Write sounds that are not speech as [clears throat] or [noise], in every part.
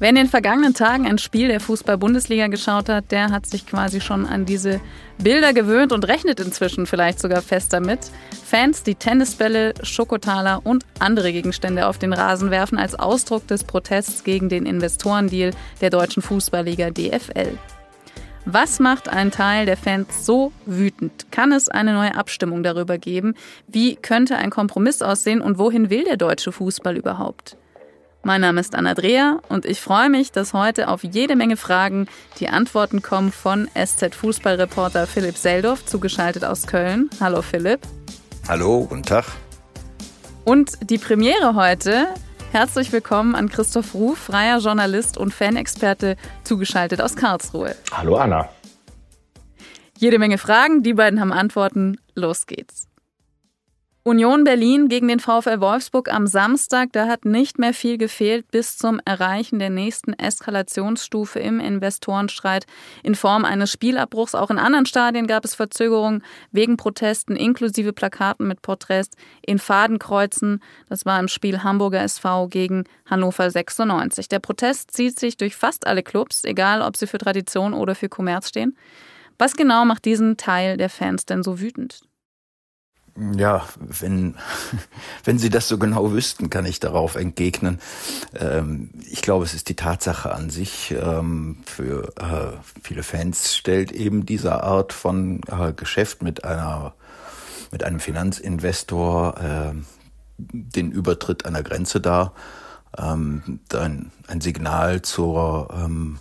Wer in den vergangenen Tagen ein Spiel der Fußball-Bundesliga geschaut hat, der hat sich quasi schon an diese Bilder gewöhnt und rechnet inzwischen vielleicht sogar fest damit. Fans, die Tennisbälle, Schokotaler und andere Gegenstände auf den Rasen werfen als Ausdruck des Protests gegen den Investorendeal der deutschen Fußballliga DFL. Was macht einen Teil der Fans so wütend? Kann es eine neue Abstimmung darüber geben? Wie könnte ein Kompromiss aussehen und wohin will der deutsche Fußball überhaupt? Mein Name ist Anna-Drea und ich freue mich, dass heute auf jede Menge Fragen die Antworten kommen von SZ-Fußballreporter Philipp Seldorf, zugeschaltet aus Köln. Hallo Philipp. Hallo, guten Tag. Und die Premiere heute. Herzlich willkommen an Christoph Ruf, freier Journalist und Fanexperte, zugeschaltet aus Karlsruhe. Hallo Anna. Jede Menge Fragen, die beiden haben Antworten. Los geht's. Union Berlin gegen den VfL Wolfsburg am Samstag, da hat nicht mehr viel gefehlt bis zum Erreichen der nächsten Eskalationsstufe im Investorenstreit in Form eines Spielabbruchs. Auch in anderen Stadien gab es Verzögerungen wegen Protesten inklusive Plakaten mit Porträts in Fadenkreuzen. Das war im Spiel Hamburger SV gegen Hannover 96. Der Protest zieht sich durch fast alle Clubs, egal ob sie für Tradition oder für Kommerz stehen. Was genau macht diesen Teil der Fans denn so wütend? Ja, wenn, [laughs] wenn Sie das so genau wüssten, kann ich darauf entgegnen. Ähm, ich glaube, es ist die Tatsache an sich. Ähm, für äh, viele Fans stellt eben diese Art von äh, Geschäft mit einer, mit einem Finanzinvestor äh, den Übertritt einer Grenze dar. Ähm, ein, ein Signal zur ähm,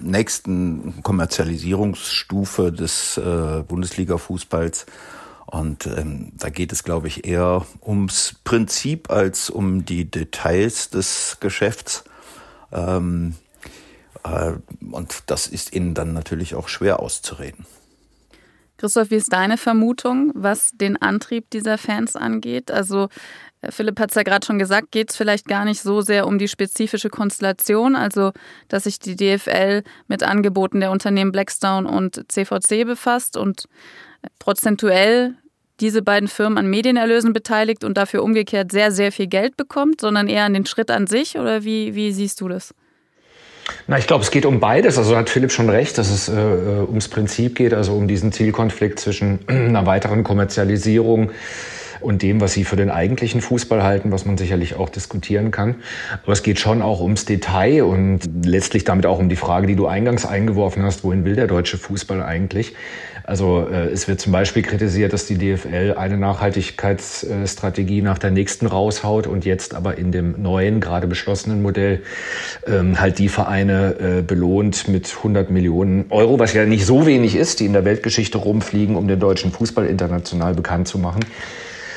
nächsten Kommerzialisierungsstufe des äh, Bundesliga-Fußballs und ähm, da geht es, glaube ich, eher ums Prinzip als um die Details des Geschäfts. Ähm, äh, und das ist ihnen dann natürlich auch schwer auszureden. Christoph, wie ist deine Vermutung, was den Antrieb dieser Fans angeht? Also äh, Philipp hat es ja gerade schon gesagt, geht es vielleicht gar nicht so sehr um die spezifische Konstellation, also dass sich die DFL mit Angeboten der Unternehmen Blackstone und CVC befasst und prozentuell diese beiden Firmen an Medienerlösen beteiligt und dafür umgekehrt sehr, sehr viel Geld bekommt, sondern eher an den Schritt an sich? Oder wie, wie siehst du das? Na, ich glaube, es geht um beides. Also hat Philipp schon recht, dass es äh, ums Prinzip geht, also um diesen Zielkonflikt zwischen [clears throat] einer weiteren Kommerzialisierung und dem, was sie für den eigentlichen Fußball halten, was man sicherlich auch diskutieren kann. Aber es geht schon auch ums Detail und letztlich damit auch um die Frage, die du eingangs eingeworfen hast, wohin will der deutsche Fußball eigentlich? Also äh, es wird zum Beispiel kritisiert, dass die DFL eine Nachhaltigkeitsstrategie nach der nächsten raushaut und jetzt aber in dem neuen, gerade beschlossenen Modell ähm, halt die Vereine äh, belohnt mit 100 Millionen Euro, was ja nicht so wenig ist, die in der Weltgeschichte rumfliegen, um den deutschen Fußball international bekannt zu machen.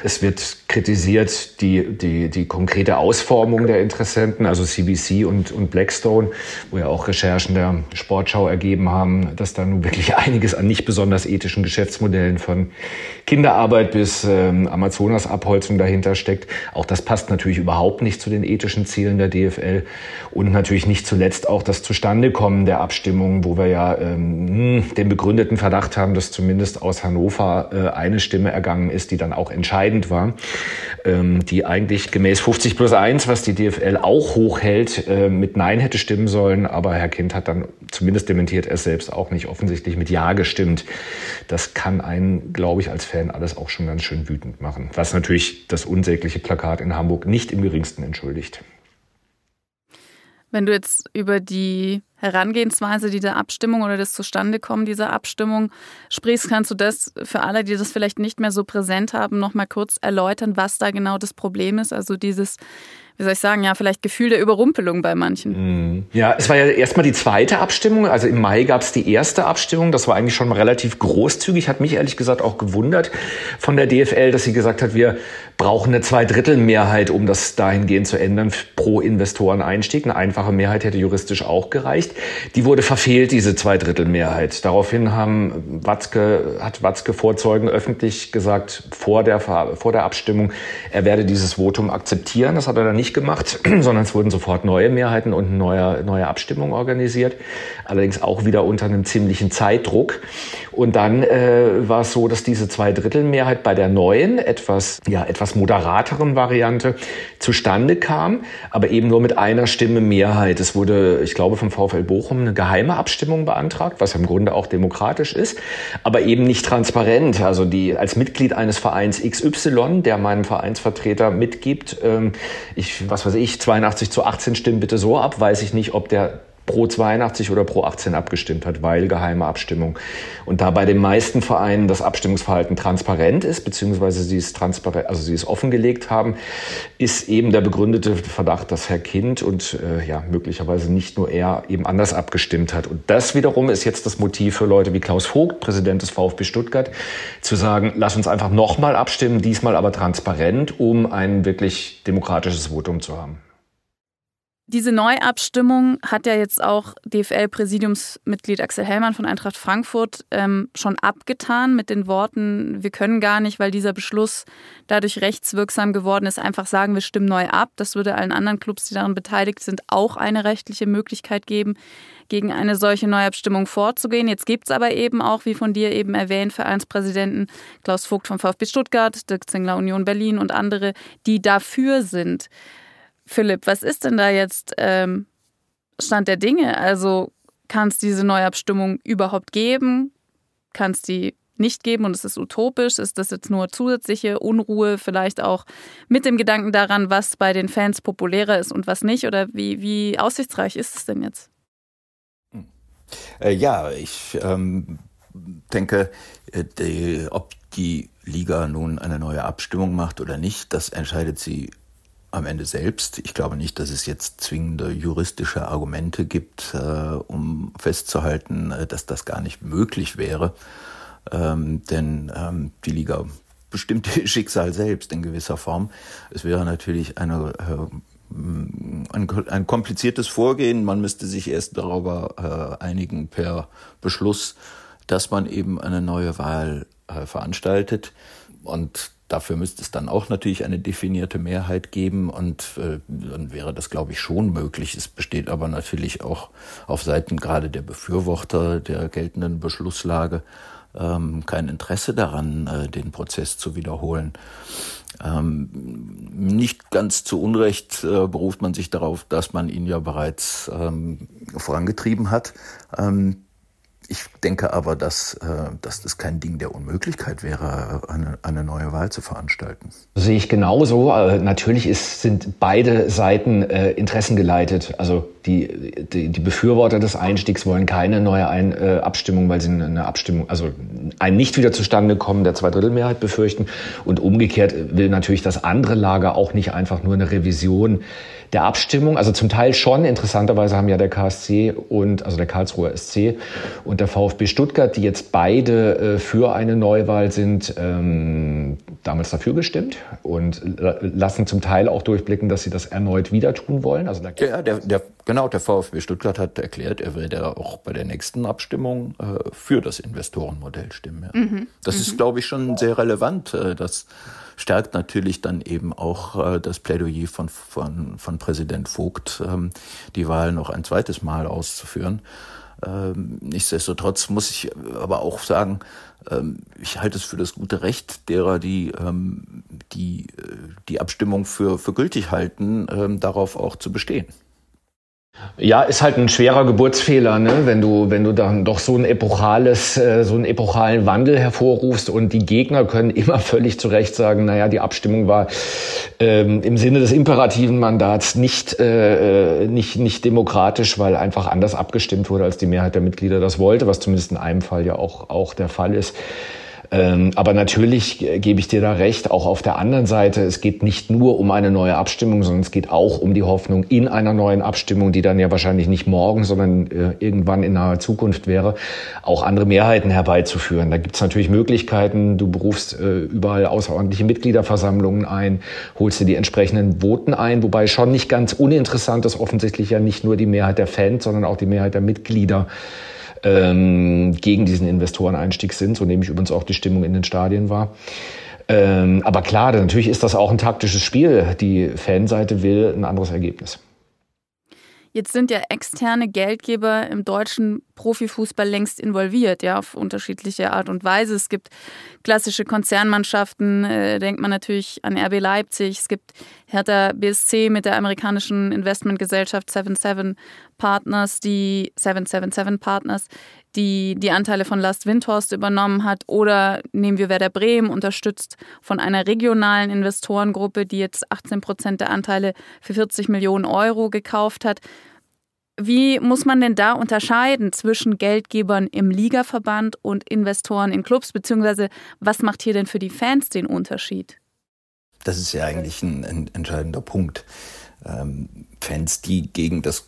Es wird kritisiert die, die, die konkrete Ausformung der Interessenten, also CBC und, und Blackstone, wo ja auch Recherchen der Sportschau ergeben haben, dass da nun wirklich [laughs] einiges an nicht besonders ethischen Geschäftsmodellen von Kinderarbeit bis ähm, Amazonas-Abholzung dahinter steckt. Auch das passt natürlich überhaupt nicht zu den ethischen Zielen der DFL und natürlich nicht zuletzt auch das Zustandekommen der Abstimmung, wo wir ja ähm, den begründeten Verdacht haben, dass zumindest aus Hannover äh, eine Stimme ergangen ist, die dann auch entscheidet entscheidend war, ähm, die eigentlich gemäß 50 plus 1, was die DFL auch hochhält, äh, mit Nein hätte stimmen sollen. Aber Herr Kind hat dann zumindest dementiert er selbst auch nicht offensichtlich mit Ja gestimmt. Das kann einen, glaube ich, als Fan alles auch schon ganz schön wütend machen. Was natürlich das unsägliche Plakat in Hamburg nicht im geringsten entschuldigt. Wenn du jetzt über die Herangehensweise dieser Abstimmung oder das Zustandekommen dieser Abstimmung sprichst, kannst du das für alle, die das vielleicht nicht mehr so präsent haben, noch mal kurz erläutern, was da genau das Problem ist? Also dieses wie soll ich sagen, ja, vielleicht Gefühl der Überrumpelung bei manchen. Mhm. Ja, es war ja erstmal die zweite Abstimmung. Also im Mai gab es die erste Abstimmung. Das war eigentlich schon relativ großzügig. Hat mich ehrlich gesagt auch gewundert von der DFL, dass sie gesagt hat, wir brauchen eine Zweidrittelmehrheit, um das dahingehend zu ändern pro Investoreneinstieg. Eine einfache Mehrheit hätte juristisch auch gereicht. Die wurde verfehlt, diese Zweidrittelmehrheit. Daraufhin haben Watzke, hat Watzke Vorzeugen öffentlich gesagt, vor der, vor der Abstimmung, er werde dieses Votum akzeptieren. Das hat er dann nicht nicht [clears throat] sondern es wurden sofort neue Mehrheiten und neue, neue Abstimmungen organisiert. Allerdings auch wieder unter einem ziemlichen Zeitdruck. Und dann äh, war es so, dass diese Zweidrittelmehrheit bei der neuen, etwas, ja, etwas moderateren Variante zustande kam, aber eben nur mit einer Stimme Mehrheit. Es wurde, ich glaube, vom VfL Bochum eine geheime Abstimmung beantragt, was im Grunde auch demokratisch ist, aber eben nicht transparent. Also die als Mitglied eines Vereins XY, der meinem Vereinsvertreter mitgibt, ähm, ich, was weiß ich, 82 zu 18 stimmen bitte so ab, weiß ich nicht, ob der pro 82 oder pro 18 abgestimmt hat, weil geheime Abstimmung. Und da bei den meisten Vereinen das Abstimmungsverhalten transparent ist, beziehungsweise sie es transparent, also sie es offengelegt haben, ist eben der begründete Verdacht, dass Herr Kind und äh, ja möglicherweise nicht nur er eben anders abgestimmt hat. Und das wiederum ist jetzt das Motiv für Leute wie Klaus Vogt, Präsident des VfB Stuttgart, zu sagen, lass uns einfach nochmal abstimmen, diesmal aber transparent, um ein wirklich demokratisches Votum zu haben. Diese Neuabstimmung hat ja jetzt auch DFL-Präsidiumsmitglied Axel Hellmann von Eintracht Frankfurt ähm, schon abgetan mit den Worten, wir können gar nicht, weil dieser Beschluss dadurch rechtswirksam geworden ist, einfach sagen, wir stimmen neu ab. Das würde allen anderen Clubs, die daran beteiligt sind, auch eine rechtliche Möglichkeit geben, gegen eine solche Neuabstimmung vorzugehen. Jetzt gibt es aber eben auch, wie von dir eben erwähnt, Vereinspräsidenten Klaus Vogt vom VfB Stuttgart, Dirk Zingler Union Berlin und andere, die dafür sind. Philipp, was ist denn da jetzt ähm, Stand der Dinge? Also kann es diese Neuabstimmung überhaupt geben? Kann es die nicht geben und es ist utopisch? Ist das jetzt nur zusätzliche Unruhe, vielleicht auch mit dem Gedanken daran, was bei den Fans populärer ist und was nicht? Oder wie, wie aussichtsreich ist es denn jetzt? Äh, ja, ich ähm, denke, äh, die, ob die Liga nun eine neue Abstimmung macht oder nicht, das entscheidet sie am Ende selbst. Ich glaube nicht, dass es jetzt zwingende juristische Argumente gibt, äh, um festzuhalten, äh, dass das gar nicht möglich wäre. Ähm, denn ähm, die Liga bestimmt [laughs] ihr Schicksal selbst in gewisser Form. Es wäre natürlich eine, äh, ein, ein, kompliziertes Vorgehen. Man müsste sich erst darüber äh, einigen per Beschluss, dass man eben eine neue Wahl äh, veranstaltet. Und Dafür müsste es dann auch natürlich eine definierte Mehrheit geben und äh, dann wäre das, glaube ich, schon möglich. Es besteht aber natürlich auch auf Seiten gerade der Befürworter der geltenden Beschlusslage ähm, kein Interesse daran, äh, den Prozess zu wiederholen. Ähm, nicht ganz zu Unrecht äh, beruft man sich darauf, dass man ihn ja bereits ähm, vorangetrieben hat. Ähm, ich denke aber, dass, äh, dass das kein Ding der Unmöglichkeit wäre, eine, eine neue Wahl zu veranstalten. Sehe ich genauso. Äh, natürlich ist, sind beide Seiten äh, interessengeleitet. Also die, die, die Befürworter des Einstiegs wollen keine neue Ein, äh, Abstimmung, weil sie eine Abstimmung, also ein nicht wieder zustande kommen der Zweidrittelmehrheit befürchten. Und umgekehrt will natürlich das andere Lager auch nicht einfach nur eine Revision der Abstimmung. Also zum Teil schon. Interessanterweise haben ja der KSC und also der Karlsruher SC und der VfB Stuttgart, die jetzt beide äh, für eine Neuwahl sind, ähm, damals dafür gestimmt und lassen zum Teil auch durchblicken, dass sie das erneut wieder tun wollen. Also ja, der, der, genau, der VfB Stuttgart hat erklärt, er werde auch bei der nächsten Abstimmung äh, für das Investorenmodell stimmen. Ja. Mhm. Das mhm. ist, glaube ich, schon sehr relevant, äh, dass stärkt natürlich dann eben auch äh, das Plädoyer von, von, von Präsident Vogt, ähm, die Wahl noch ein zweites Mal auszuführen. Ähm, nichtsdestotrotz muss ich aber auch sagen, ähm, ich halte es für das gute Recht derer, die ähm, die, äh, die Abstimmung für, für gültig halten, ähm, darauf auch zu bestehen. Ja, ist halt ein schwerer Geburtsfehler, ne? wenn du wenn du dann doch so ein epochales äh, so einen epochalen Wandel hervorrufst und die Gegner können [laughs] immer völlig zu Recht sagen, naja, die Abstimmung war ähm, im Sinne des imperativen Mandats nicht äh, äh, nicht nicht demokratisch, weil einfach anders abgestimmt wurde, als die Mehrheit der Mitglieder das wollte, was zumindest in einem Fall ja auch auch der Fall ist. Ähm, aber natürlich äh, gebe ich dir da recht, auch auf der anderen Seite, es geht nicht nur um eine neue Abstimmung, sondern es geht auch um die Hoffnung in einer neuen Abstimmung, die dann ja wahrscheinlich nicht morgen, sondern äh, irgendwann in naher Zukunft wäre, auch andere Mehrheiten herbeizuführen. Da gibt es natürlich Möglichkeiten, du berufst äh, überall außerordentliche Mitgliederversammlungen ein, holst dir die entsprechenden Voten ein, wobei schon nicht ganz uninteressant ist offensichtlich ja nicht nur die Mehrheit der Fans, sondern auch die Mehrheit der Mitglieder ähm, gegen diesen Investoreneinstieg sind, so nehme ich übrigens auch die Stimmung in den Stadien wahr. Ähm, aber klar, natürlich ist das auch ein taktisches Spiel. Die Fanseite will ein anderes Ergebnis. Jetzt sind ja externe Geldgeber im deutschen Profifußball längst involviert, ja, auf unterschiedliche Art und Weise. Es gibt klassische Konzernmannschaften, äh, denkt man natürlich an RB Leipzig. Es gibt Hertha BSC mit der amerikanischen Investmentgesellschaft 77 Partners, die 777 Partners, die die Anteile von Last Windhorst übernommen hat. Oder nehmen wir Werder Bremen, unterstützt von einer regionalen Investorengruppe, die jetzt 18 Prozent der Anteile für 40 Millionen Euro gekauft hat. Wie muss man denn da unterscheiden zwischen Geldgebern im Ligaverband und Investoren in Clubs? Beziehungsweise was macht hier denn für die Fans den Unterschied? Das ist ja eigentlich ein, ein entscheidender Punkt. Ähm, Fans, die gegen das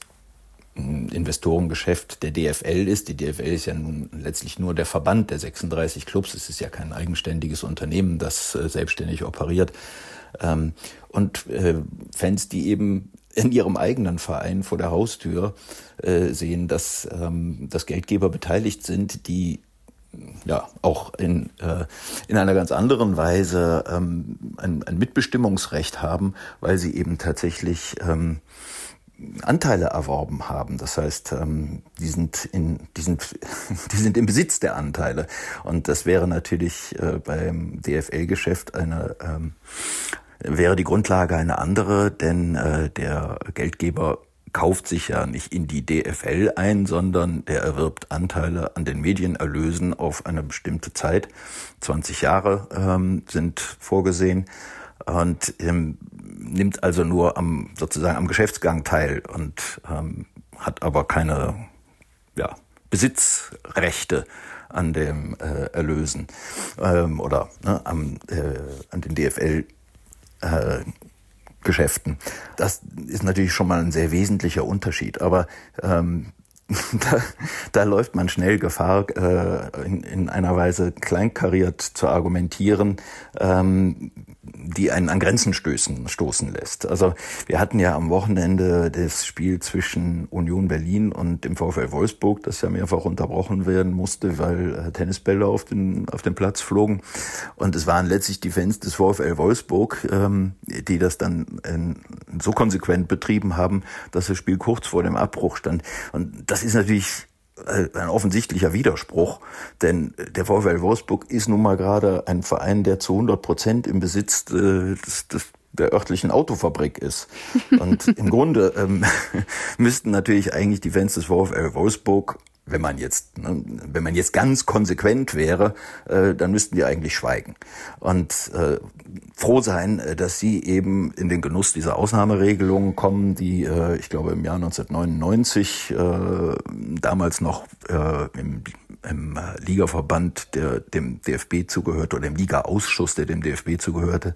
Investorengeschäft der DFL ist. Die DFL ist ja nun letztlich nur der Verband der 36 Clubs. Es ist ja kein eigenständiges Unternehmen, das äh, selbstständig operiert. Ähm, und äh, Fans, die eben in ihrem eigenen Verein vor der Haustür äh, sehen, dass, ähm, dass Geldgeber beteiligt sind, die ja auch in, in einer ganz anderen Weise ähm, ein, Mitbestimmungsrecht haben, weil sie eben tatsächlich Anteile erworben haben. Das heißt, ähm, die sind in, die sind, [laughs] die sind im Besitz der Anteile. Und das wäre natürlich äh, beim DFL-Geschäft eine, ähm, wäre die Grundlage eine andere, denn äh, der Geldgeber kauft sich ja nicht in die DFL ein, sondern der erwirbt Anteile an den Medienerlösen auf eine bestimmte Zeit. 20 Jahre ähm, sind vorgesehen und ähm, nimmt also nur am sozusagen am Geschäftsgang teil und ähm, hat aber keine ja, Besitzrechte an dem äh, Erlösen ähm, oder ne, am, äh, an den DFL äh, Geschäften. Das ist natürlich schon mal ein sehr wesentlicher Unterschied. Aber ähm, [laughs] da, da läuft man schnell Gefahr, äh, in, in einer Weise kleinkariert zu argumentieren, ähm, die einen an Grenzen stößen, stoßen lässt. Also wir hatten ja am Wochenende das Spiel zwischen Union Berlin und dem VfL Wolfsburg, das ja mehrfach unterbrochen werden musste, weil äh, Tennisbälle auf den, auf den Platz flogen. Und es waren letztlich die Fans des VfL Wolfsburg, ähm, die das dann in, so konsequent betrieben haben, dass das Spiel kurz vor dem Abbruch stand. Und das ist natürlich äh, ein offensichtlicher Widerspruch, denn der VfL Wolfsburg ist nun mal gerade ein Verein, der zu 100 Prozent im Besitz äh, des, des der örtlichen Autofabrik ist. [laughs] Und im Grunde ähm, [laughs] müssten natürlich eigentlich die Fans des VfL Wolfsburg wenn man jetzt, ne, wenn man jetzt ganz konsequent wäre, äh, dann müssten die eigentlich schweigen und äh, froh sein, äh, dass sie eben in den Genuss dieser Ausnahmeregelungen kommen, die äh, ich glaube im Jahr 1999 äh, damals noch äh, im, im Ligaverband, der dem DFB zugehörte oder im Ligaausschuss, der dem DFB zugehörte,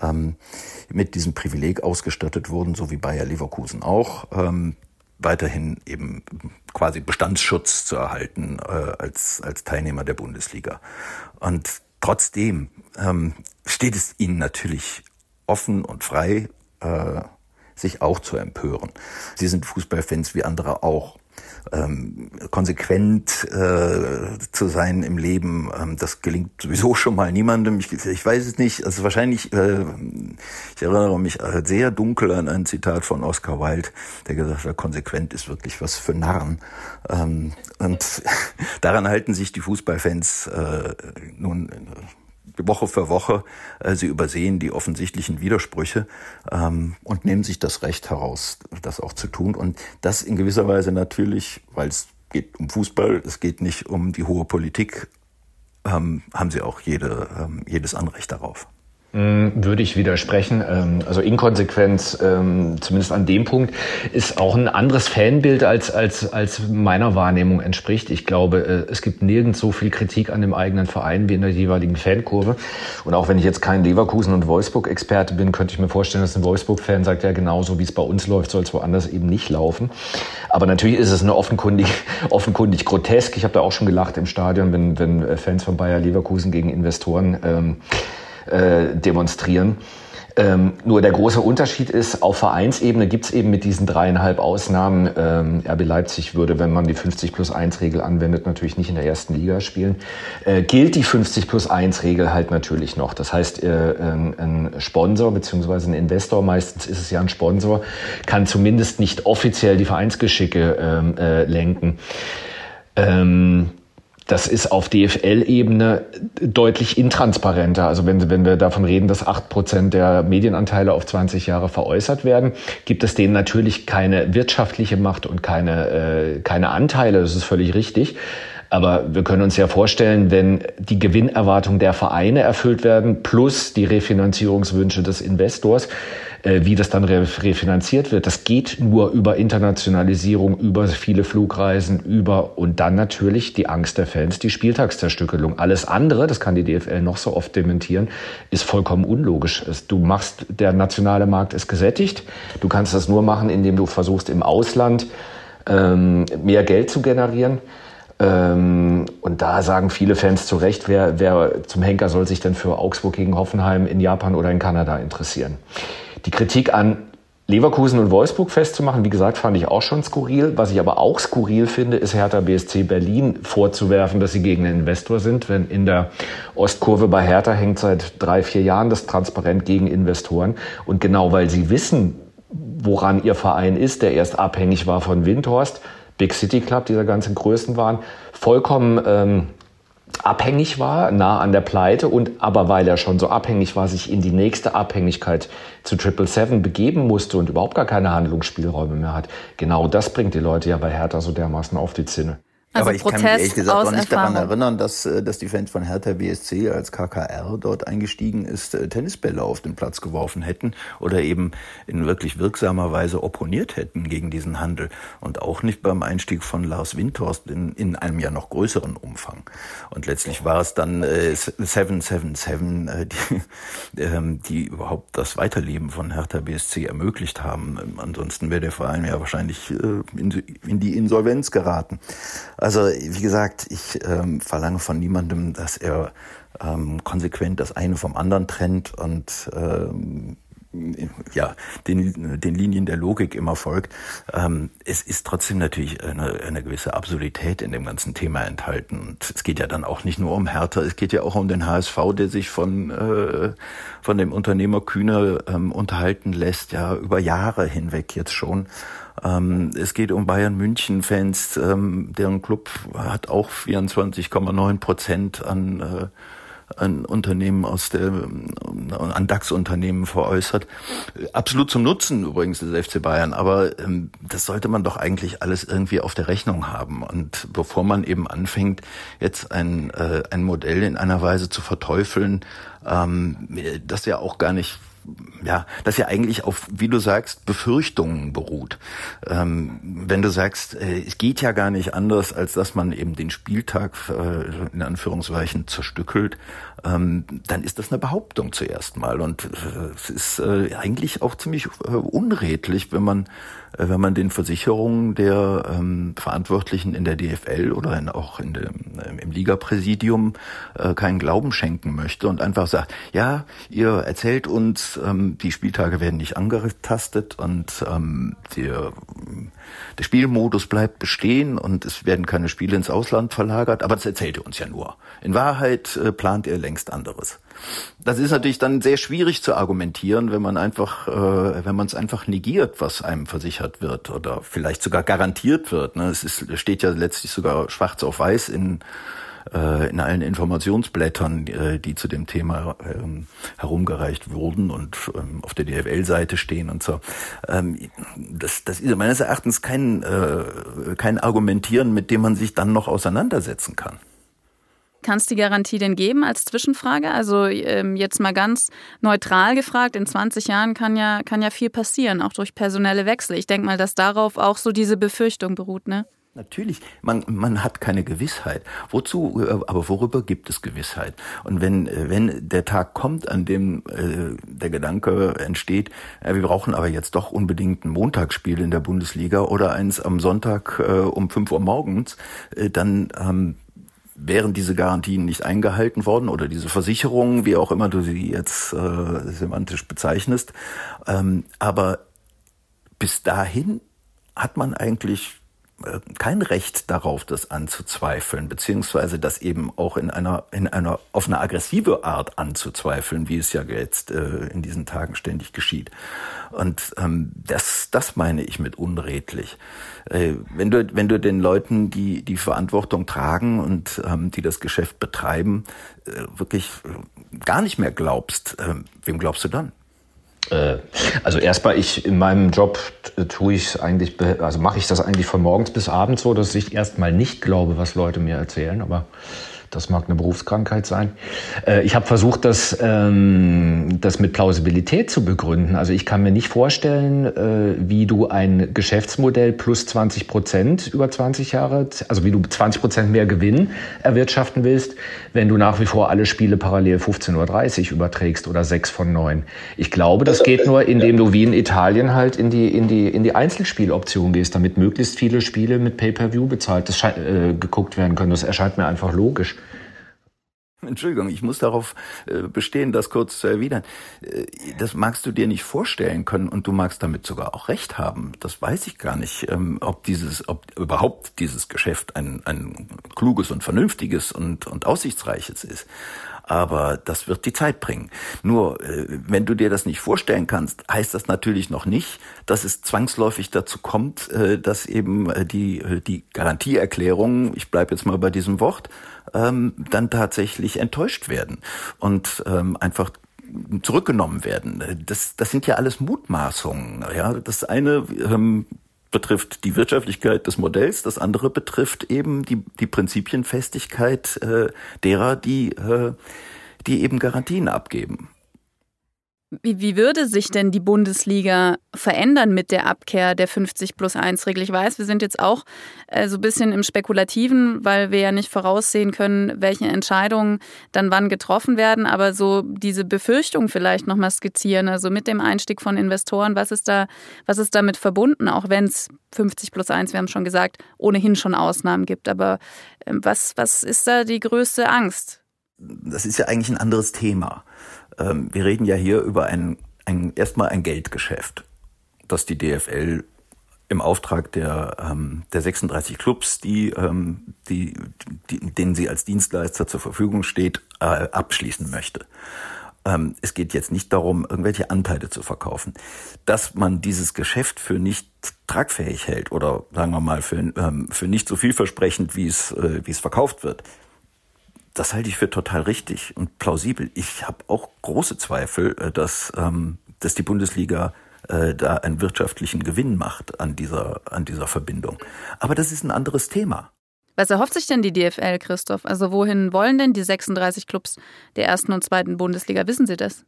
ähm, mit diesem Privileg ausgestattet wurden, so wie Bayer Leverkusen auch. Weiterhin eben quasi Bestandsschutz zu erhalten äh, als, als Teilnehmer der Bundesliga. Und trotzdem ähm, steht es ihnen natürlich offen und frei, äh, sich auch zu empören. Sie sind Fußballfans wie andere auch ähm, konsequent äh, zu sein im Leben, ähm, das gelingt sowieso schon mal niemandem. Ich, ich weiß es nicht. Also wahrscheinlich, äh, ich erinnere mich äh, sehr dunkel an ein Zitat von Oscar Wilde, der gesagt hat, konsequent ist wirklich was für Narren. Ähm, und [laughs] daran halten sich die Fußballfans äh, nun Woche für Woche. Äh, sie übersehen die offensichtlichen Widersprüche ähm, und nehmen sich das Recht heraus, das auch zu tun. Und das in gewisser Weise natürlich, weil es geht um Fußball, es geht nicht um die hohe Politik, ähm, haben sie auch jede, ähm, jedes Anrecht darauf. Mm, würde ich widersprechen. Ähm, also Inkonsequenz, ähm, zumindest an dem Punkt, ist auch ein anderes Fanbild als, als, als meiner Wahrnehmung entspricht. Ich glaube, äh, es gibt nirgends so viel Kritik an dem eigenen Verein wie in der jeweiligen Fankurve. Und auch wenn ich jetzt kein Leverkusen- und Wolfsburg-Experte bin, könnte ich mir vorstellen, dass ein Wolfsburg-Fan sagt, ja genauso wie es bei uns läuft, soll es woanders eben nicht laufen. Aber natürlich ist es eine offenkundig, [laughs] offenkundig grotesk. Ich habe da auch schon gelacht im Stadion, wenn, wenn Fans von Bayer Leverkusen gegen Investoren ähm, äh, demonstrieren. Ähm, nur der große Unterschied ist, auf Vereinsebene gibt es eben mit diesen dreieinhalb Ausnahmen, ähm, RB Leipzig würde, wenn man die 50 plus 1 Regel anwendet, natürlich nicht in der ersten Liga spielen, äh, gilt die 50 plus 1 Regel halt natürlich noch. Das heißt, äh, ein Sponsor beziehungsweise ein Investor, meistens ist es ja ein Sponsor, kann zumindest nicht offiziell die Vereinsgeschicke ähm, äh, lenken. Ähm, das ist auf DFL-Ebene deutlich intransparenter. Also wenn, wenn wir davon reden, dass acht Prozent der Medienanteile auf 20 Jahre veräußert werden, gibt es denen natürlich keine wirtschaftliche Macht und keine, äh, keine Anteile. Das ist völlig richtig. Aber wir können uns ja vorstellen, wenn die Gewinnerwartungen der Vereine erfüllt werden, plus die Refinanzierungswünsche des Investors, äh, wie das dann refinanziert wird. Das geht nur über Internationalisierung, über viele Flugreisen, über und dann natürlich die Angst der Fans, die Spieltagszerstückelung. Alles andere, das kann die DFL noch so oft dementieren, ist vollkommen unlogisch. Du machst, der nationale Markt ist gesättigt. Du kannst das nur machen, indem du versuchst, im Ausland ähm, mehr Geld zu generieren. Ähm, und da sagen viele Fans zu Recht, wer, wer zum Henker soll sich denn für Augsburg gegen Hoffenheim in Japan oder in Kanada interessieren? Die Kritik an Leverkusen und Wolfsburg festzumachen, wie gesagt, fand ich auch schon skurril. Was ich aber auch skurril finde, ist Hertha BSC Berlin vorzuwerfen, dass sie gegen einen Investor sind, wenn in der Ostkurve bei Hertha hängt seit drei, vier Jahren das Transparent gegen Investoren. Und genau weil sie wissen, woran ihr Verein ist, der erst abhängig war von Windhorst, Big City Club, dieser ganzen Größen waren, vollkommen ähm, abhängig war, nah an der Pleite und aber weil er schon so abhängig war, sich in die nächste Abhängigkeit zu Triple Seven begeben musste und überhaupt gar keine Handlungsspielräume mehr hat. Genau das bringt die Leute ja bei Hertha so dermaßen auf die Zinne. Also Aber ich Protest kann mich ehrlich gesagt auch nicht Erfahrung. daran erinnern, dass, äh, dass die Fans von Hertha BSC als KKR dort eingestiegen ist, äh, Tennisbälle auf den Platz geworfen hätten oder eben in wirklich wirksamer Weise opponiert hätten gegen diesen Handel. Und auch nicht beim Einstieg von Lars Windhorst in, in einem ja noch größeren Umfang. Und letztlich war es dann äh, 777, äh, die, [laughs] äh, die überhaupt das Weiterleben von Hertha BSC ermöglicht haben. Ansonsten wäre der Verein ja wahrscheinlich äh, in, in die Insolvenz geraten. Also wie gesagt, ich ähm, verlange von niemandem, dass er ähm, konsequent das eine vom anderen trennt und ähm, ja, den, den Linien der Logik immer folgt. Ähm, es ist trotzdem natürlich eine, eine gewisse Absurdität in dem ganzen Thema enthalten. Und es geht ja dann auch nicht nur um Hertha, es geht ja auch um den HSV, der sich von, äh, von dem Unternehmer Kühner ähm, unterhalten lässt, ja, über Jahre hinweg jetzt schon. Ähm, es geht um Bayern München Fans, ähm, deren Club hat auch 24,9 Prozent an äh, an Unternehmen aus der, an DAX-Unternehmen veräußert. Absolut zum Nutzen übrigens des FC Bayern, aber ähm, das sollte man doch eigentlich alles irgendwie auf der Rechnung haben. Und bevor man eben anfängt, jetzt ein, äh, ein Modell in einer Weise zu verteufeln, ähm, das ja auch gar nicht ja, das ja eigentlich auf, wie du sagst, Befürchtungen beruht. Ähm, wenn du sagst, äh, es geht ja gar nicht anders, als dass man eben den Spieltag äh, in Anführungszeichen zerstückelt, ähm, dann ist das eine Behauptung zuerst mal. Und äh, es ist äh, eigentlich auch ziemlich äh, unredlich, wenn man äh, wenn man den Versicherungen der ähm, Verantwortlichen in der DFL oder in, auch in dem, äh, im Ligapräsidium äh, keinen Glauben schenken möchte und einfach sagt, ja, ihr erzählt uns, ähm, die Spieltage werden nicht angetastet und ähm, der, der Spielmodus bleibt bestehen und es werden keine Spiele ins Ausland verlagert, aber das erzählt ihr uns ja nur. In Wahrheit äh, plant ihr längst anderes. Das ist natürlich dann sehr schwierig zu argumentieren, wenn man einfach, äh, wenn man es einfach negiert, was einem versichert wird oder vielleicht sogar garantiert wird. Ne? Es ist, steht ja letztlich sogar schwarz auf weiß in äh, in allen Informationsblättern, äh, die zu dem Thema ähm, herumgereicht wurden und ähm, auf der DFL-Seite stehen und so. Ähm, das, das ist meines Erachtens kein, äh, kein Argumentieren, mit dem man sich dann noch auseinandersetzen kann. Kannst die Garantie denn geben als Zwischenfrage? Also ähm, jetzt mal ganz neutral gefragt, in 20 Jahren kann ja, kann ja viel passieren, auch durch personelle Wechsel. Ich denke mal, dass darauf auch so diese Befürchtung beruht, ne? Natürlich, man, man hat keine Gewissheit. Wozu, äh, aber worüber gibt es Gewissheit? Und wenn, äh, wenn der Tag kommt, an dem äh, der Gedanke entsteht, äh, wir brauchen aber jetzt doch unbedingt ein Montagsspiel in der Bundesliga oder eins am Sonntag äh, um 5 Uhr morgens, äh, dann ähm, wären diese Garantien nicht eingehalten worden oder diese Versicherungen, wie auch immer du sie jetzt äh, semantisch bezeichnest. Ähm, aber bis dahin hat man eigentlich kein Recht darauf, das anzuzweifeln, beziehungsweise das eben auch in einer, in einer, auf eine aggressive Art anzuzweifeln, wie es ja jetzt äh, in diesen Tagen ständig geschieht. Und ähm, das, das meine ich mit unredlich. Äh, wenn du, wenn du den Leuten, die die Verantwortung tragen und ähm, die das Geschäft betreiben, äh, wirklich äh, gar nicht mehr glaubst, äh, wem glaubst du dann? Äh, also erstmal, ich in meinem Job tue ich eigentlich, also mache ich das eigentlich von morgens bis abends so, dass ich erstmal nicht glaube, was Leute mir erzählen, aber das mag eine Berufskrankheit sein. Äh, ich habe versucht, das, ähm, das mit Plausibilität zu begründen. Also ich kann mir nicht vorstellen, äh, wie du ein Geschäftsmodell plus 20 Prozent über 20 Jahre, also wie du 20 Prozent mehr Gewinn erwirtschaften willst, wenn du nach wie vor alle Spiele parallel 15.30 Uhr überträgst oder 6 von 9. Ich glaube, das geht nur, indem du wie in Italien halt in die, in die, in die Einzelspieloption gehst, damit möglichst viele Spiele mit Pay-Per-View bezahlt das, äh, geguckt werden können. Das erscheint mir einfach logisch. [laughs] Entschuldigung, ich muss darauf äh, bestehen, das kurz zu erwidern. Äh, das magst du dir nicht vorstellen können und du magst damit sogar auch recht haben. Das weiß ich gar nicht, ähm, ob dieses, ob überhaupt dieses Geschäft ein, ein kluges und vernünftiges und, und aussichtsreiches ist. Aber das wird die Zeit bringen. Nur, äh, wenn du dir das nicht vorstellen kannst, heißt das natürlich noch nicht, dass es zwangsläufig dazu kommt, dass eben die, die Garantieerklärung, ich bleibe jetzt mal bei diesem Wort, ähm, dann tatsächlich enttäuscht werden und ähm, einfach zurückgenommen werden. Das, das sind ja alles Mutmaßungen. Ja, das eine ähm, betrifft die Wirtschaftlichkeit des Modells, das andere betrifft eben die, die Prinzipienfestigkeit äh, derer, die, äh, die eben Garantien abgeben. Wie, wie, würde sich denn die Bundesliga verändern mit der Abkehr der 50 plus 1 Regel? Ich weiß, wir sind jetzt auch äh, so ein bisschen im Spekulativen, weil wir ja nicht voraussehen können, welche Entscheidungen dann wann getroffen werden. Aber so diese Befürchtung vielleicht nochmal skizzieren, also mit dem Einstieg von Investoren, was ist da, was ist damit verbunden, auch wenn es 50 plus 1, wir haben schon gesagt, ohnehin schon Ausnahmen gibt. Aber äh, was, was ist da die größte Angst? Das ist ja eigentlich ein anderes Thema ähm, wir reden ja hier über ein, ein erstmal ein Geldgeschäft, das die DFL im Auftrag der, ähm, der 36 Clubs, die, ähm, die, die, denen sie als Dienstleister zur Verfügung steht, äh, abschließen möchte. Ähm, es geht jetzt nicht darum, irgendwelche Anteile zu verkaufen. Dass man dieses Geschäft für nicht tragfähig hält oder sagen wir mal für, ähm, für nicht so vielversprechend, wie äh, wie es verkauft wird, das halte ich für total richtig und plausibel. Ich habe auch große Zweifel, äh, dass, ähm, dass die Bundesliga äh, da einen wirtschaftlichen Gewinn macht an dieser, an dieser Verbindung. Aber das ist ein anderes Thema. Was erhofft sich denn die DFL, Christoph? Also wohin wollen denn die 36 Clubs der ersten und zweiten Bundesliga? Wissen Sie das?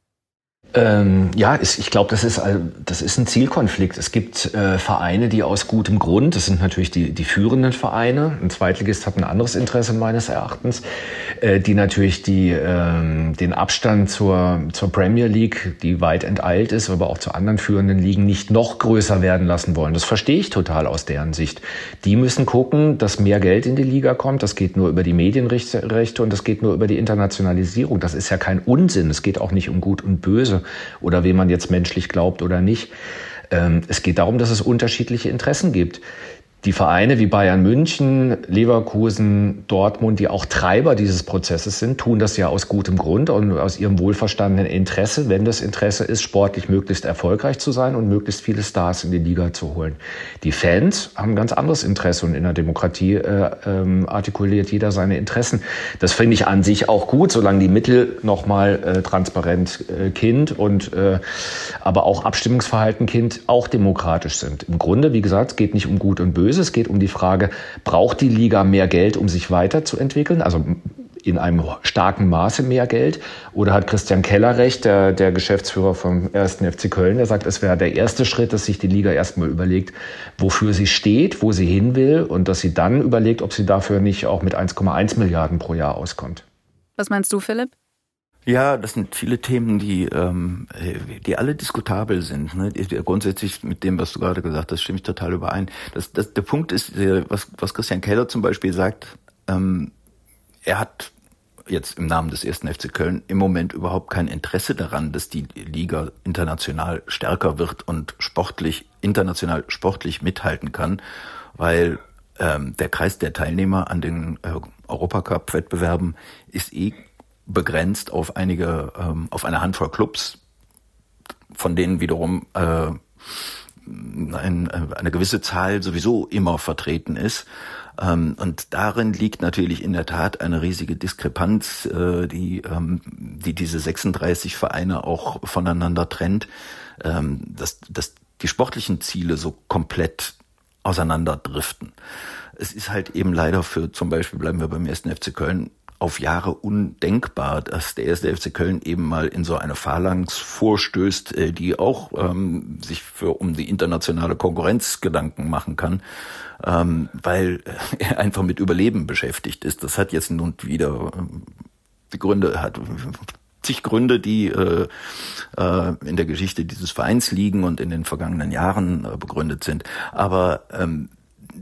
Ähm, ja, ich glaube, das ist, das ist ein Zielkonflikt. Es gibt äh, Vereine, die aus gutem Grund, das sind natürlich die, die führenden Vereine, ein Zweitligist hat ein anderes Interesse meines Erachtens, äh, die natürlich die, äh, den Abstand zur, zur Premier League, die weit enteilt ist, aber auch zu anderen führenden Ligen, nicht noch größer werden lassen wollen. Das verstehe ich total aus deren Sicht. Die müssen gucken, dass mehr Geld in die Liga kommt. Das geht nur über die Medienrechte und das geht nur über die Internationalisierung. Das ist ja kein Unsinn. Es geht auch nicht um Gut und Böse oder wem man jetzt menschlich glaubt oder nicht. Ähm, es geht darum, dass es unterschiedliche Interessen gibt die Vereine wie Bayern München, Leverkusen, Dortmund, die auch Treiber dieses Prozesses sind, tun das ja aus gutem Grund und aus ihrem wohlverstandenen Interesse, wenn das Interesse ist, sportlich möglichst erfolgreich zu sein und möglichst viele Stars in die Liga zu holen. Die Fans haben ein ganz anderes Interesse und in der Demokratie äh, ähm, artikuliert jeder seine Interessen. Das finde ich an sich auch gut, solange die Mittel nochmal äh, transparent äh, Kind und äh, aber auch Abstimmungsverhalten Kind auch demokratisch sind. Im Grunde, wie gesagt, es geht nicht um Gut und Böse Böse. Es geht um die Frage, braucht die Liga mehr Geld, um sich weiterzuentwickeln? Also in einem starken Maße mehr Geld? Oder hat Christian Keller recht, der, der Geschäftsführer vom 1. FC Köln, der sagt, es wäre der erste Schritt, dass sich die Liga erstmal überlegt, wofür sie steht, wo sie hin will und dass sie dann überlegt, ob sie dafür nicht auch mit 1,1 Milliarden pro Jahr auskommt. Was meinst du, Philipp? Ja, das sind viele Themen, die, ähm, die alle diskutabel sind. Ne? Grundsätzlich mit dem, was du gerade gesagt hast, stimme ich total überein. Das, das, der Punkt ist, äh, was, was Christian Keller zum Beispiel sagt, ähm, er hat jetzt im Namen des ersten FC Köln im Moment überhaupt kein Interesse daran, dass die Liga international stärker wird und sportlich, international sportlich mithalten kann, weil ähm, der Kreis der Teilnehmer an den äh, Europacup-Wettbewerben ist eh begrenzt auf einige, ähm, auf eine Handvoll Clubs, von denen wiederum äh, ein, äh, eine gewisse Zahl sowieso immer vertreten ist. Ähm, und darin liegt natürlich in der Tat eine riesige Diskrepanz, äh, die, ähm, die diese 36 Vereine auch voneinander trennt, ähm, dass, dass die sportlichen Ziele so komplett auseinanderdriften. Es ist halt eben leider für zum Beispiel, bleiben wir beim ersten FC Köln, auf Jahre undenkbar, dass der erste FC Köln eben mal in so eine Phalanx vorstößt, äh, die auch ähm, sich für um die internationale Konkurrenz Gedanken machen kann, ähm, weil er einfach mit Überleben beschäftigt ist. Das hat jetzt nun wieder ähm, die Gründe hat zig Gründe, die äh, äh, in der Geschichte dieses Vereins liegen und in den vergangenen Jahren äh, begründet sind. Aber ähm,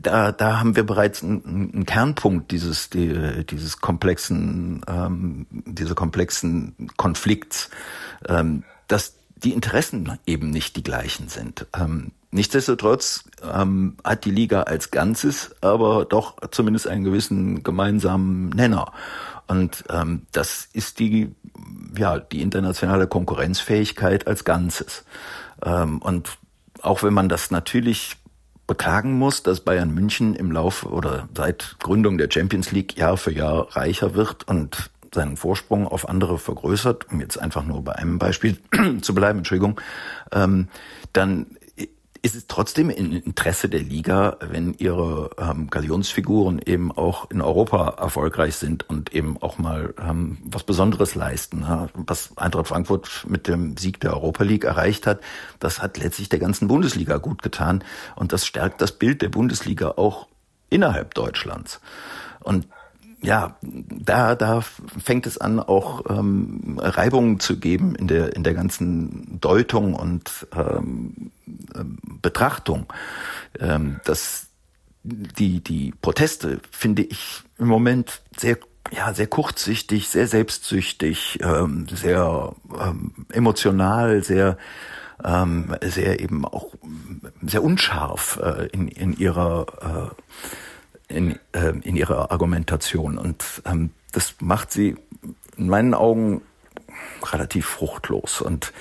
da, da haben wir bereits einen, einen Kernpunkt dieses, die, dieses komplexen, ähm, dieser komplexen Konflikts, ähm, dass die Interessen eben nicht die gleichen sind. Ähm, nichtsdestotrotz ähm, hat die Liga als Ganzes aber doch zumindest einen gewissen gemeinsamen Nenner. Und ähm, das ist die, ja, die internationale Konkurrenzfähigkeit als Ganzes. Ähm, und auch wenn man das natürlich beklagen muss, dass Bayern München im Laufe oder seit Gründung der Champions League Jahr für Jahr reicher wird und seinen Vorsprung auf andere vergrößert, um jetzt einfach nur bei einem Beispiel [clears throat] zu bleiben, Entschuldigung, ähm, dann ist es trotzdem im Interesse der Liga, wenn ihre ähm, Galionsfiguren eben auch in Europa erfolgreich sind und eben auch mal ähm, was Besonderes leisten. Ja? Was Eintracht Frankfurt mit dem Sieg der Europa League erreicht hat, das hat letztlich der ganzen Bundesliga gut getan und das stärkt das Bild der Bundesliga auch innerhalb Deutschlands. Und ja, da, da fängt es an, auch ähm, Reibungen zu geben in der, in der ganzen Deutung und ähm, ähm Betrachtung. Ähm, das, die, die Proteste finde ich im Moment sehr, ja, sehr kurzsichtig, sehr selbstsüchtig, ähm, sehr ähm, emotional, sehr, ähm, sehr eben auch sehr unscharf äh, in, in ihrer äh, in, äh, in ihrer Argumentation. Und ähm, das macht sie in meinen Augen relativ fruchtlos. Und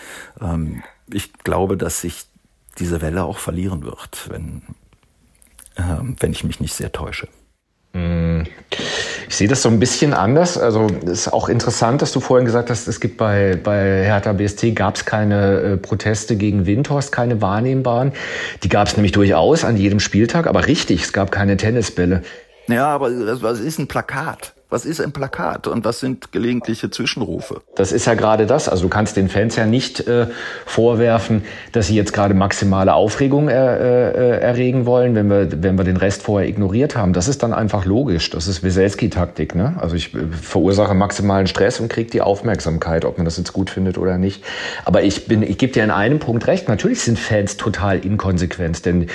ähm, ich glaube, dass sich diese Welle auch verlieren wird, wenn, ähm, wenn ich mich nicht sehr täusche. Mm. Ich sehe das so ein bisschen anders. Also ist auch interessant, dass du vorhin gesagt hast, es gibt bei, bei Hertha BST gab es keine äh, Proteste gegen Windhorst, keine wahrnehmbaren. Die gab es nämlich durchaus an jedem Spieltag, aber richtig, es gab keine Tennisbälle. Ja, aber was ist ein Plakat? Was ist ein Plakat und was sind gelegentliche Zwischenrufe? Das ist ja gerade das. Also du kannst den Fans ja nicht äh, vorwerfen, dass sie jetzt gerade maximale Aufregung er, äh, erregen wollen, wenn wir, wenn wir den Rest vorher ignoriert haben. Das ist dann einfach logisch. Das ist Weselski-Taktik. Ne? Also ich äh, verursache maximalen Stress und kriege die Aufmerksamkeit, ob man das jetzt gut findet oder nicht. Aber ich bin, ich gebe dir in einem Punkt recht. Natürlich sind Fans total inkonsequent, denn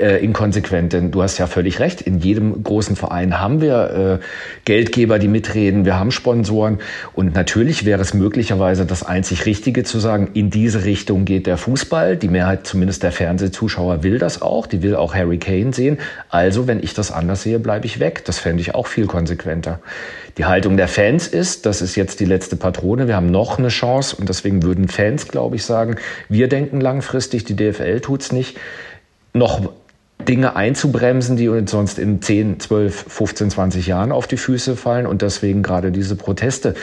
äh, inkonsequent, denn du hast ja völlig recht. In jedem großen Verein haben wir äh, Geldgeber Geldgeber, die mitreden, wir haben Sponsoren und natürlich wäre es möglicherweise das einzig Richtige zu sagen, in diese Richtung geht der Fußball. Die Mehrheit zumindest der Fernsehzuschauer will das auch, die will auch Harry Kane sehen. Also, wenn ich das anders sehe, bleibe ich weg. Das fände ich auch viel konsequenter. Die Haltung der Fans ist, das ist jetzt die letzte Patrone, wir haben noch eine Chance und deswegen würden Fans, glaube ich, sagen, wir denken langfristig, die DFL tut's nicht. Noch Dinge einzubremsen, die uns sonst in 10, 12, 15, 20 Jahren auf die Füße fallen und deswegen gerade diese Proteste.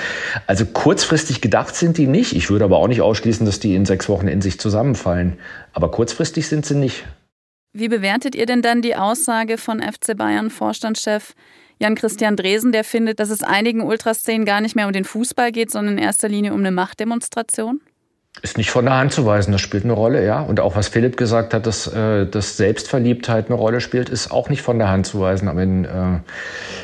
Also kurzfristig gedacht sind die nicht. Ich würde aber auch nicht ausschließen, dass die in sechs Wochen in sich zusammenfallen. Aber kurzfristig sind sie nicht. Wie bewertet ihr denn dann die Aussage von FC Bayern Vorstandschef Jan-Christian Dresen, der findet, dass es einigen Ultraszenen gar nicht mehr um den Fußball geht, sondern in erster Linie um eine Machtdemonstration? Ist nicht von der Hand zu weisen, das spielt eine Rolle, ja. Und auch was Philipp gesagt hat, dass, äh, dass Selbstverliebtheit eine Rolle spielt, ist auch nicht von der Hand zu weisen. Aber in, äh,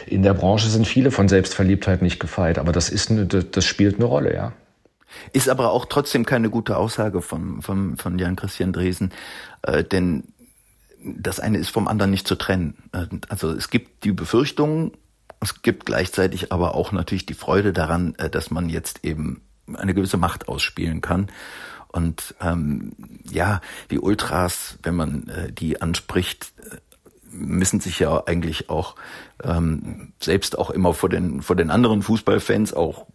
in der Branche sind viele von Selbstverliebtheit nicht gefeit. Aber das, ist eine, das spielt eine Rolle, ja. Ist aber auch trotzdem keine gute Aussage von, von, von Jan-Christian Dresen. Äh, denn das eine ist vom anderen nicht zu trennen. Also es gibt die Befürchtung, es gibt gleichzeitig aber auch natürlich die Freude daran, äh, dass man jetzt eben eine gewisse Macht ausspielen kann. Und ähm, ja, die Ultras, wenn man äh, die anspricht, äh, müssen sich ja eigentlich auch ähm, selbst auch immer vor den vor den anderen Fußballfans auch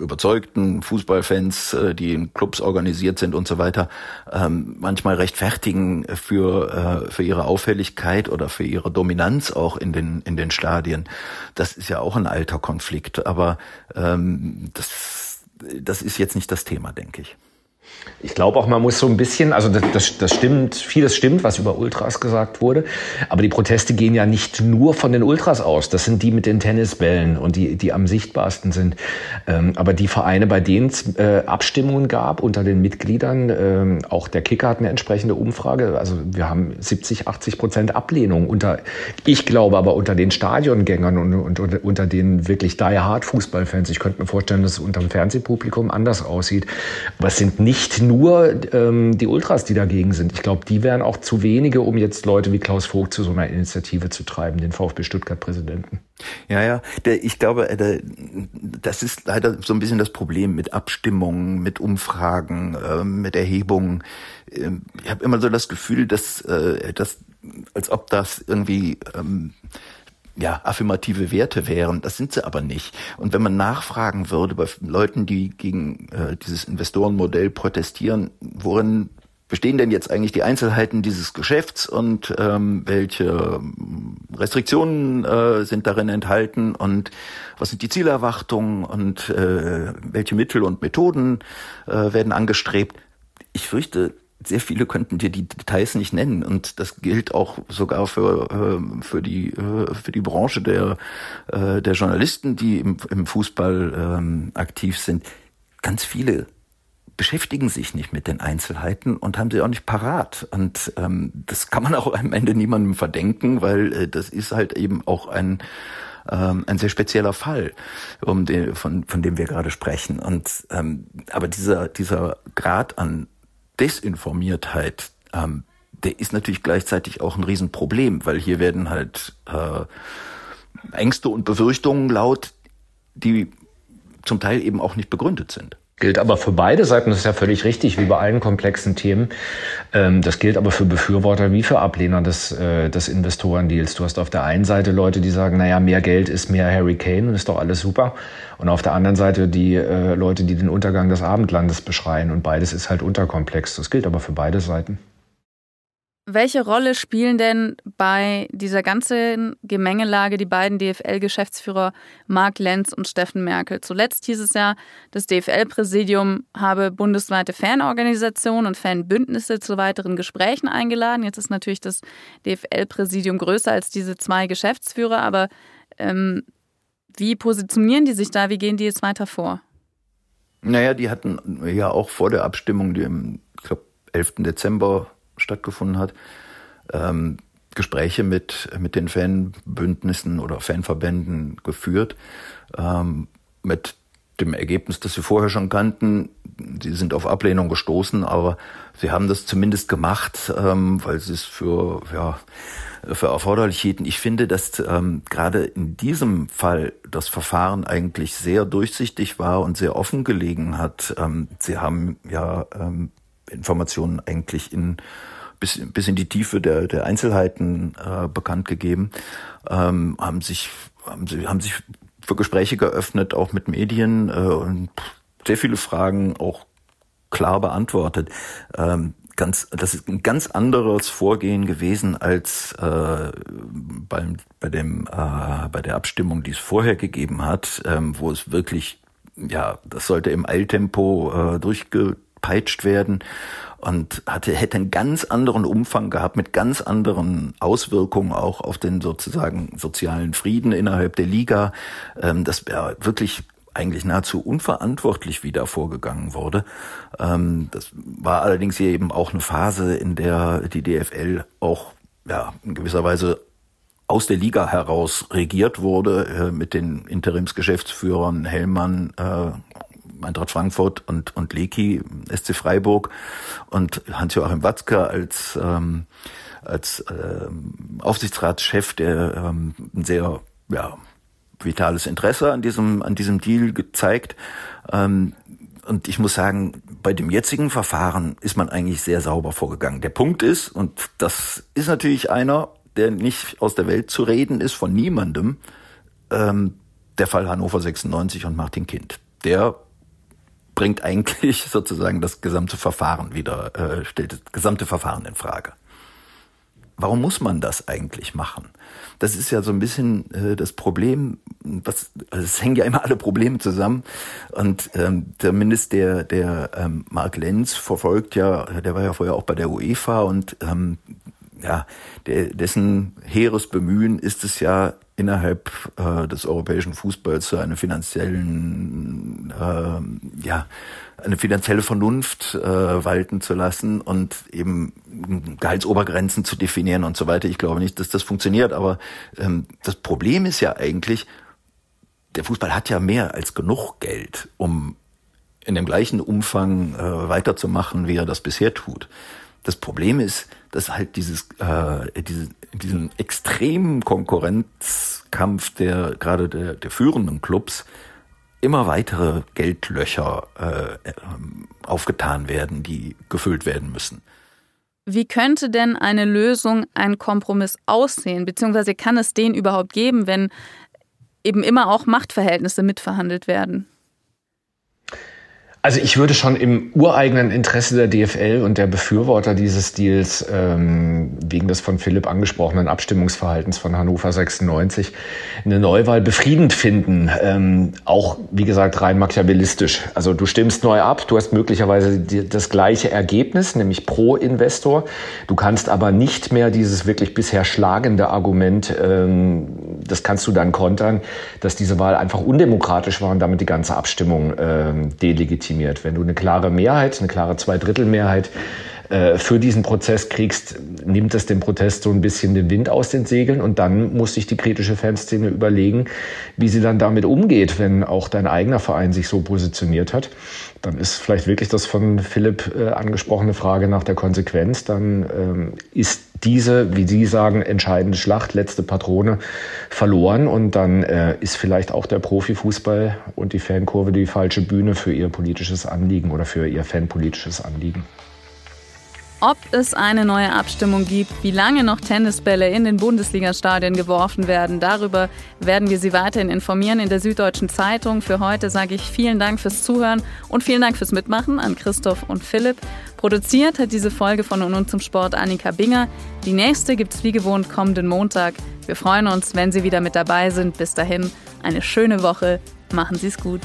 überzeugten Fußballfans, äh, die in Clubs organisiert sind und so weiter, ähm, manchmal rechtfertigen für, äh, für ihre Auffälligkeit oder für ihre Dominanz auch in den, in den Stadien. Das ist ja auch ein alter Konflikt, aber ähm, das, das ist jetzt nicht das Thema, denke ich. Ich glaube auch, man muss so ein bisschen, also das, das, das stimmt, vieles stimmt, was über Ultras gesagt wurde, aber die Proteste gehen ja nicht nur von den Ultras aus. Das sind die mit den Tennisbällen und die, die am sichtbarsten sind. Ähm, aber die Vereine, bei denen es äh, Abstimmungen gab unter den Mitgliedern, ähm, auch der Kicker hat eine entsprechende Umfrage. Also wir haben 70, 80 Prozent Ablehnung unter, ich glaube aber unter den Stadiongängern und, und, und unter den wirklich die Hard Fußballfans. Ich könnte mir vorstellen, dass es unter dem Fernsehpublikum anders aussieht. Aber es sind nicht nicht nur ähm, die Ultras, die dagegen sind. Ich glaube, die wären auch zu wenige, um jetzt Leute wie Klaus Vogt zu so einer Initiative zu treiben, den VfB Stuttgart-Präsidenten. Ja, ja. Der, ich glaube, äh, der, das ist leider so ein bisschen das Problem mit Abstimmungen, mit Umfragen, äh, mit Erhebungen. Ähm, ich habe immer so das Gefühl, dass, äh, dass als ob das irgendwie ähm, ja, affirmative Werte wären. Das sind sie aber nicht. Und wenn man nachfragen würde bei Leuten, die gegen äh, dieses Investorenmodell protestieren, worin bestehen denn jetzt eigentlich die Einzelheiten dieses Geschäfts und ähm, welche ähm, Restriktionen äh, sind darin enthalten und was sind die Zielerwartungen und äh, welche Mittel und Methoden äh, werden angestrebt? Ich fürchte, sehr viele könnten dir die Details nicht nennen und das gilt auch sogar für äh, für die äh, für die Branche der äh, der Journalisten, die im, im Fußball ähm, aktiv sind. Ganz viele beschäftigen sich nicht mit den Einzelheiten und haben sie auch nicht parat. Und ähm, das kann man auch am Ende niemandem verdenken, weil äh, das ist halt eben auch ein ähm, ein sehr spezieller Fall, um den, von, von dem wir gerade sprechen. Und ähm, aber dieser dieser Grad an Desinformiertheit, ähm, der ist natürlich gleichzeitig auch ein Riesenproblem, weil hier werden halt äh, Ängste und Befürchtungen laut, die zum Teil eben auch nicht begründet sind. Gilt aber für beide Seiten, das ist ja völlig richtig, wie bei allen komplexen Themen. Ähm, das gilt aber für Befürworter wie für Ablehner des, äh, des Investorendeals. Du hast auf der einen Seite Leute, die sagen, naja, mehr Geld ist mehr Harry Kane und ist doch alles super. Und auf der anderen Seite die äh, Leute, die den Untergang des Abendlandes beschreien. Und beides ist halt unterkomplex. Das gilt aber für beide Seiten. Welche Rolle spielen denn bei dieser ganzen Gemengelage die beiden DFL-Geschäftsführer Marc Lenz und Steffen Merkel? Zuletzt hieß es ja, das DFL-Präsidium habe bundesweite Fanorganisationen und Fanbündnisse zu weiteren Gesprächen eingeladen. Jetzt ist natürlich das DFL-Präsidium größer als diese zwei Geschäftsführer, aber ähm, wie positionieren die sich da? Wie gehen die jetzt weiter vor? Naja, die hatten ja auch vor der Abstimmung, die im, ich glaube, 11. Dezember stattgefunden hat, ähm, Gespräche mit, mit den Fanbündnissen oder Fanverbänden geführt, ähm, mit dem Ergebnis, das sie vorher schon kannten. Sie sind auf Ablehnung gestoßen, aber sie haben das zumindest gemacht, ähm, weil sie es für, ja, für erforderlich hielten. Ich finde, dass ähm, gerade in diesem Fall das Verfahren eigentlich sehr durchsichtig war und sehr offen gelegen hat. Ähm, sie haben ja ähm, Informationen eigentlich in bis, bis in die Tiefe der, der Einzelheiten äh, bekannt gegeben, ähm, haben sich haben, sie, haben sich für Gespräche geöffnet, auch mit Medien äh, und sehr viele Fragen auch klar beantwortet. Ähm, ganz, das ist ein ganz anderes Vorgehen gewesen als äh, beim, bei dem äh, bei der Abstimmung, die es vorher gegeben hat, ähm, wo es wirklich ja, das sollte im Eiltempo äh, durchge gepeitscht werden und hatte, hätte einen ganz anderen Umfang gehabt mit ganz anderen Auswirkungen auch auf den sozusagen sozialen Frieden innerhalb der Liga. Ähm, das wäre wirklich eigentlich nahezu unverantwortlich, wie da vorgegangen wurde. Ähm, das war allerdings hier eben auch eine Phase, in der die DFL auch ja, in gewisser Weise aus der Liga heraus regiert wurde, äh, mit den Interimsgeschäftsführern Hellmann, äh, Eintracht Frankfurt und, und Leki, SC Freiburg und Hans-Joachim Watzke als, ähm, als ähm, Aufsichtsratschef, der ähm, ein sehr ja, vitales Interesse an diesem, an diesem Deal gezeigt. Ähm, und ich muss sagen, bei dem jetzigen Verfahren ist man eigentlich sehr sauber vorgegangen. Der Punkt ist, und das ist natürlich einer, der nicht aus der Welt zu reden ist, von niemandem, ähm, der Fall Hannover 96 und Martin Kind. Der bringt eigentlich [laughs] sozusagen das gesamte Verfahren wieder, äh, stellt das gesamte Verfahren in Frage. Warum muss man das eigentlich machen? Das ist ja so ein bisschen äh, das Problem, was, also es hängen ja immer alle Probleme zusammen. Und ähm, zumindest der, der ähm, Mark Lenz verfolgt ja, der war ja vorher auch bei der UEFA und ähm, ja, dessen hehres Bemühen ist es ja, innerhalb äh, des europäischen Fußballs so eine finanziellen, äh, ja, eine finanzielle Vernunft äh, walten zu lassen und eben Gehaltsobergrenzen zu definieren und so weiter. Ich glaube nicht, dass das funktioniert, aber ähm, das Problem ist ja eigentlich, der Fußball hat ja mehr als genug Geld, um in dem gleichen Umfang äh, weiterzumachen, wie er das bisher tut. Das Problem ist, dass halt dieses, äh, diese, diesen extremen Konkurrenzkampf der gerade der, der führenden Clubs immer weitere Geldlöcher äh, aufgetan werden, die gefüllt werden müssen. Wie könnte denn eine Lösung, ein Kompromiss aussehen? Beziehungsweise kann es den überhaupt geben, wenn eben immer auch Machtverhältnisse mitverhandelt werden? Also ich würde schon im ureigenen Interesse der DFL und der Befürworter dieses Deals ähm, wegen des von Philipp angesprochenen Abstimmungsverhaltens von Hannover 96 eine Neuwahl befriedend finden. Ähm, auch, wie gesagt, rein machiavellistisch. Also du stimmst neu ab, du hast möglicherweise die, das gleiche Ergebnis, nämlich pro Investor. Du kannst aber nicht mehr dieses wirklich bisher schlagende Argument, ähm, das kannst du dann kontern, dass diese Wahl einfach undemokratisch war und damit die ganze Abstimmung ähm, delegitimiert legitimiert. Wenn du eine klare Mehrheit, eine klare Zweidrittelmehrheit äh, für diesen Prozess kriegst, nimmt das dem Protest so ein bisschen den Wind aus den Segeln und dann muss sich die kritische Fanszene überlegen, wie sie dann damit umgeht, wenn auch dein eigener Verein sich so positioniert hat. Dann ist vielleicht wirklich das von Philipp äh, angesprochene Frage nach der Konsequenz. Dann ähm, ist diese, wie Sie sagen, entscheidende Schlacht, letzte Patrone verloren und dann äh, ist vielleicht auch der Profifußball und die Fankurve die falsche Bühne für ihr politisches Anliegen oder für ihr fanpolitisches Anliegen ob es eine neue Abstimmung gibt, wie lange noch Tennisbälle in den Bundesligastadien geworfen werden. Darüber werden wir Sie weiterhin informieren in der Süddeutschen Zeitung. Für heute sage ich vielen Dank fürs Zuhören und vielen Dank fürs Mitmachen an Christoph und Philipp. Produziert hat diese Folge von Und, und zum Sport Annika Binger. Die nächste gibt es wie gewohnt kommenden Montag. Wir freuen uns, wenn Sie wieder mit dabei sind. Bis dahin eine schöne Woche. Machen Sie es gut.